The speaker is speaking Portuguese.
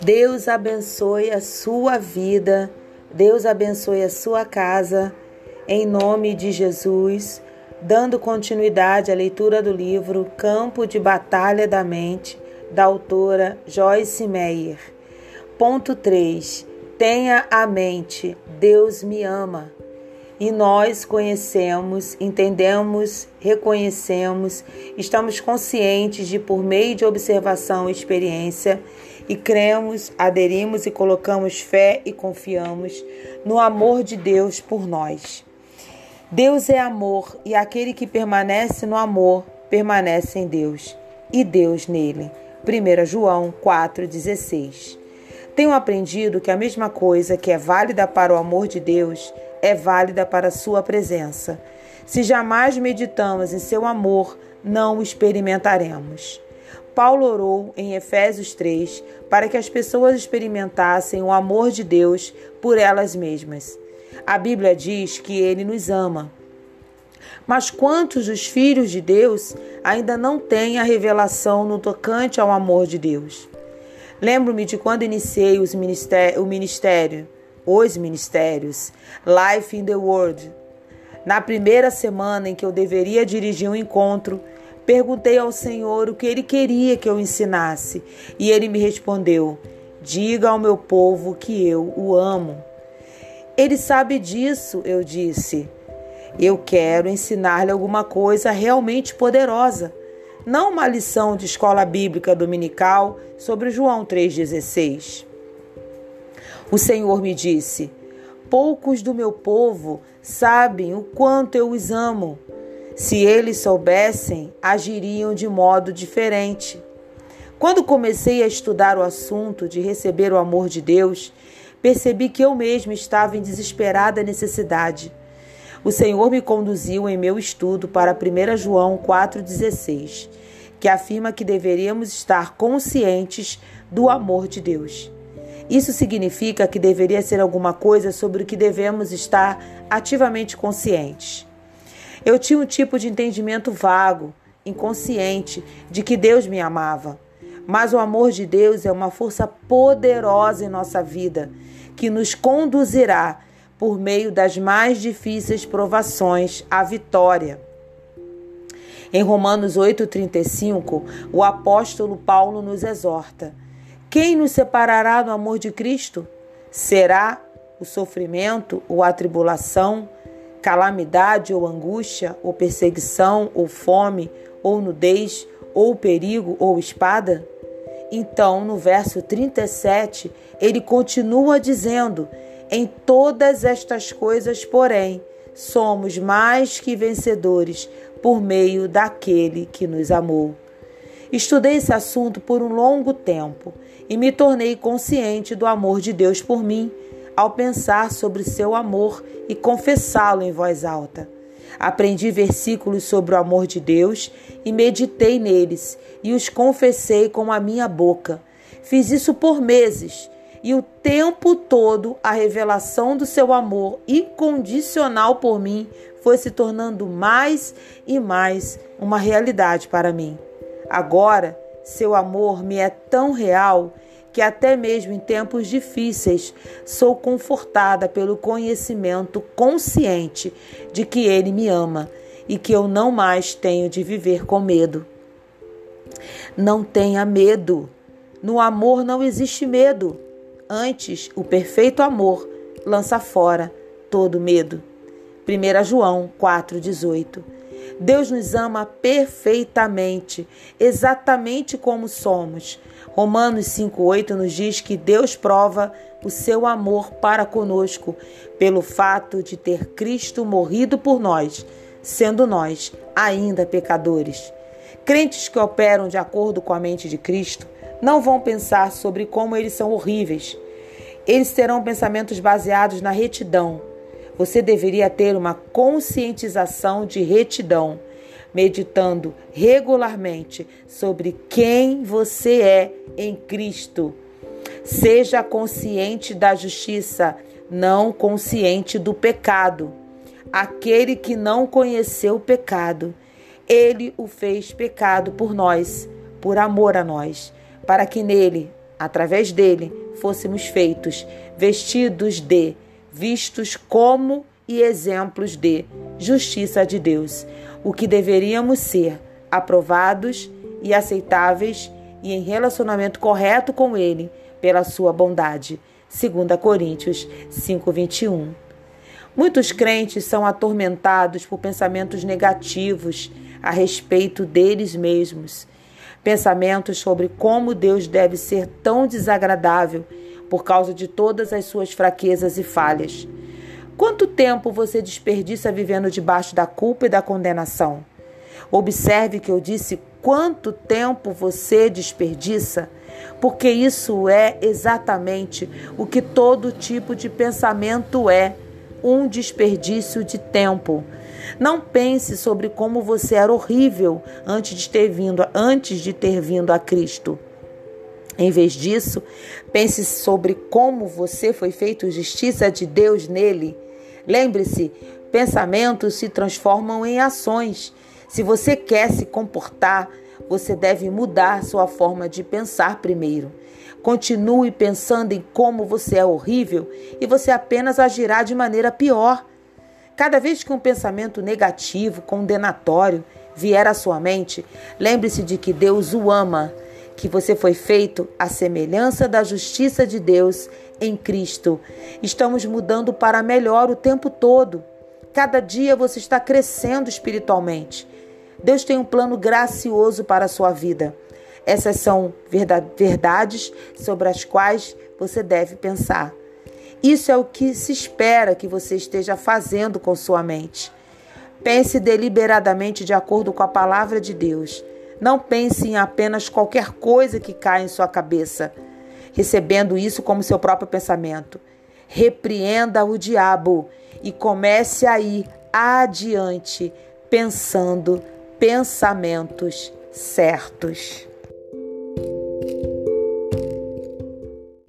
Deus abençoe a sua vida, Deus abençoe a sua casa, em nome de Jesus, dando continuidade à leitura do livro Campo de Batalha da Mente, da autora Joyce Meyer. Ponto 3. Tenha a mente, Deus me ama. E nós conhecemos, entendemos, reconhecemos, estamos conscientes de, por meio de observação e experiência, e cremos, aderimos e colocamos fé e confiamos no amor de Deus por nós. Deus é amor e aquele que permanece no amor permanece em Deus e Deus nele. 1 João 4,16. Tenho aprendido que a mesma coisa que é válida para o amor de Deus é válida para sua presença. Se jamais meditamos em seu amor, não o experimentaremos. Paulo orou em Efésios 3 para que as pessoas experimentassem o amor de Deus por elas mesmas. A Bíblia diz que ele nos ama. Mas quantos dos filhos de Deus ainda não têm a revelação no tocante ao amor de Deus? Lembro-me de quando iniciei o ministério, os ministérios, Life in the World. Na primeira semana em que eu deveria dirigir um encontro, Perguntei ao Senhor o que ele queria que eu ensinasse, e ele me respondeu: Diga ao meu povo que eu o amo. Ele sabe disso, eu disse. Eu quero ensinar-lhe alguma coisa realmente poderosa, não uma lição de escola bíblica dominical sobre João 3,16. O Senhor me disse: Poucos do meu povo sabem o quanto eu os amo. Se eles soubessem, agiriam de modo diferente. Quando comecei a estudar o assunto de receber o amor de Deus, percebi que eu mesmo estava em desesperada necessidade. O Senhor me conduziu em meu estudo para 1 João 4,16, que afirma que deveríamos estar conscientes do amor de Deus. Isso significa que deveria ser alguma coisa sobre o que devemos estar ativamente conscientes. Eu tinha um tipo de entendimento vago, inconsciente, de que Deus me amava. Mas o amor de Deus é uma força poderosa em nossa vida, que nos conduzirá por meio das mais difíceis provações à vitória. Em Romanos 8,35, o apóstolo Paulo nos exorta: Quem nos separará do amor de Cristo? Será o sofrimento ou a tribulação? calamidade ou angústia, ou perseguição, ou fome, ou nudez, ou perigo, ou espada? Então, no verso 37, ele continua dizendo: Em todas estas coisas, porém, somos mais que vencedores por meio daquele que nos amou. Estudei esse assunto por um longo tempo e me tornei consciente do amor de Deus por mim ao pensar sobre seu amor e confessá-lo em voz alta. Aprendi versículos sobre o amor de Deus e meditei neles e os confessei com a minha boca. Fiz isso por meses e o tempo todo a revelação do seu amor incondicional por mim foi se tornando mais e mais uma realidade para mim. Agora, seu amor me é tão real que até mesmo em tempos difíceis sou confortada pelo conhecimento consciente de que Ele me ama e que eu não mais tenho de viver com medo. Não tenha medo. No amor não existe medo. Antes, o perfeito amor lança fora todo medo. 1 João 4,18 Deus nos ama perfeitamente, exatamente como somos. Romanos 5,8 nos diz que Deus prova o seu amor para conosco pelo fato de ter Cristo morrido por nós, sendo nós ainda pecadores. Crentes que operam de acordo com a mente de Cristo não vão pensar sobre como eles são horríveis. Eles terão pensamentos baseados na retidão. Você deveria ter uma conscientização de retidão meditando regularmente sobre quem você é em Cristo. Seja consciente da justiça, não consciente do pecado. Aquele que não conheceu o pecado, Ele o fez pecado por nós, por amor a nós, para que nele, através dele, fôssemos feitos, vestidos de, vistos como e exemplos de justiça de Deus, o que deveríamos ser, aprovados e aceitáveis e em relacionamento correto com Ele, pela sua bondade. 2 Coríntios 5:21. Muitos crentes são atormentados por pensamentos negativos a respeito deles mesmos. Pensamentos sobre como Deus deve ser tão desagradável por causa de todas as suas fraquezas e falhas. Quanto tempo você desperdiça vivendo debaixo da culpa e da condenação? Observe que eu disse quanto tempo você desperdiça, porque isso é exatamente o que todo tipo de pensamento é um desperdício de tempo. Não pense sobre como você era horrível antes de ter vindo, antes de ter vindo a Cristo. Em vez disso, pense sobre como você foi feito justiça de Deus nele. Lembre-se, pensamentos se transformam em ações. Se você quer se comportar, você deve mudar sua forma de pensar primeiro. Continue pensando em como você é horrível e você apenas agirá de maneira pior. Cada vez que um pensamento negativo, condenatório vier à sua mente, lembre-se de que Deus o ama, que você foi feito à semelhança da justiça de Deus em Cristo. Estamos mudando para melhor o tempo todo. Cada dia você está crescendo espiritualmente. Deus tem um plano gracioso para a sua vida. Essas são verdades sobre as quais você deve pensar. Isso é o que se espera que você esteja fazendo com sua mente. Pense deliberadamente de acordo com a palavra de Deus. Não pense em apenas qualquer coisa que cai em sua cabeça, recebendo isso como seu próprio pensamento. Repreenda o diabo e comece a ir adiante pensando pensamentos certos.